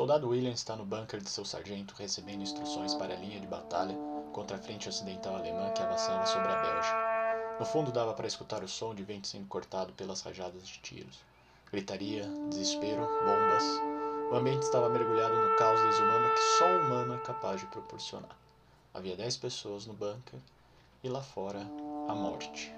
William está no bunker de seu sargento recebendo instruções para a linha de batalha contra a frente ocidental alemã que avançava sobre a Bélgica. No fundo dava para escutar o som de vento sendo cortado pelas rajadas de tiros. Gritaria, desespero, bombas. O ambiente estava mergulhado no caos desumano que só o humano é capaz de proporcionar. Havia dez pessoas no bunker e lá fora a morte.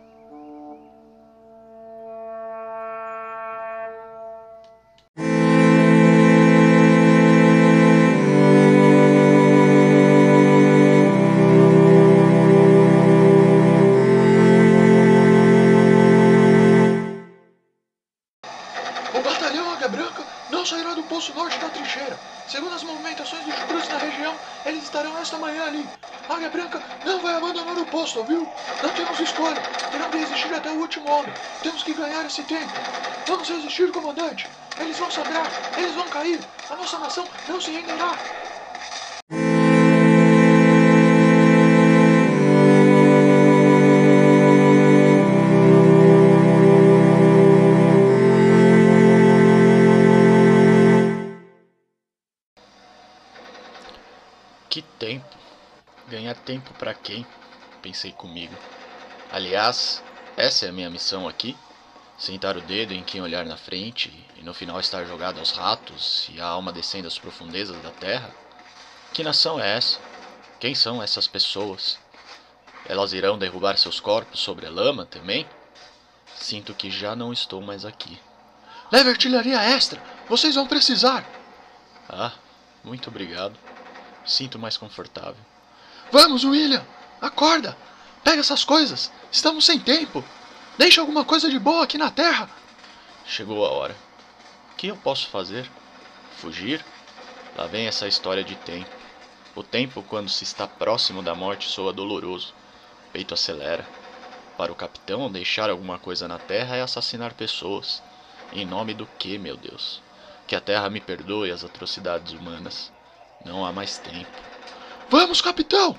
Batalhão Águia Branca não sairá do poço norte da trincheira. Segundo as movimentações dos cruzes na região, eles estarão esta manhã ali. Águia Branca não vai abandonar o posto, ouviu? Não temos escolha. Terão de resistir até o último homem. Temos que ganhar esse tempo. Vamos resistir, comandante. Eles vão sangrar. Eles vão cair. A nossa nação não se renderá. Que tempo? Ganhar tempo para quem? Pensei comigo. Aliás, essa é a minha missão aqui: sentar o dedo em quem olhar na frente e no final estar jogado aos ratos e a alma descendo às profundezas da terra. Que nação é essa? Quem são essas pessoas? Elas irão derrubar seus corpos sobre a lama também? Sinto que já não estou mais aqui. Leve artilharia extra. Vocês vão precisar. Ah, muito obrigado. Sinto mais confortável. Vamos, William. Acorda. Pega essas coisas. Estamos sem tempo. Deixa alguma coisa de boa aqui na terra. Chegou a hora. O que eu posso fazer? Fugir? Lá vem essa história de tempo. O tempo, quando se está próximo da morte, soa doloroso. O peito acelera. Para o capitão, deixar alguma coisa na terra é assassinar pessoas. Em nome do que, meu Deus? Que a terra me perdoe as atrocidades humanas. Não há mais tempo. Vamos, capitão!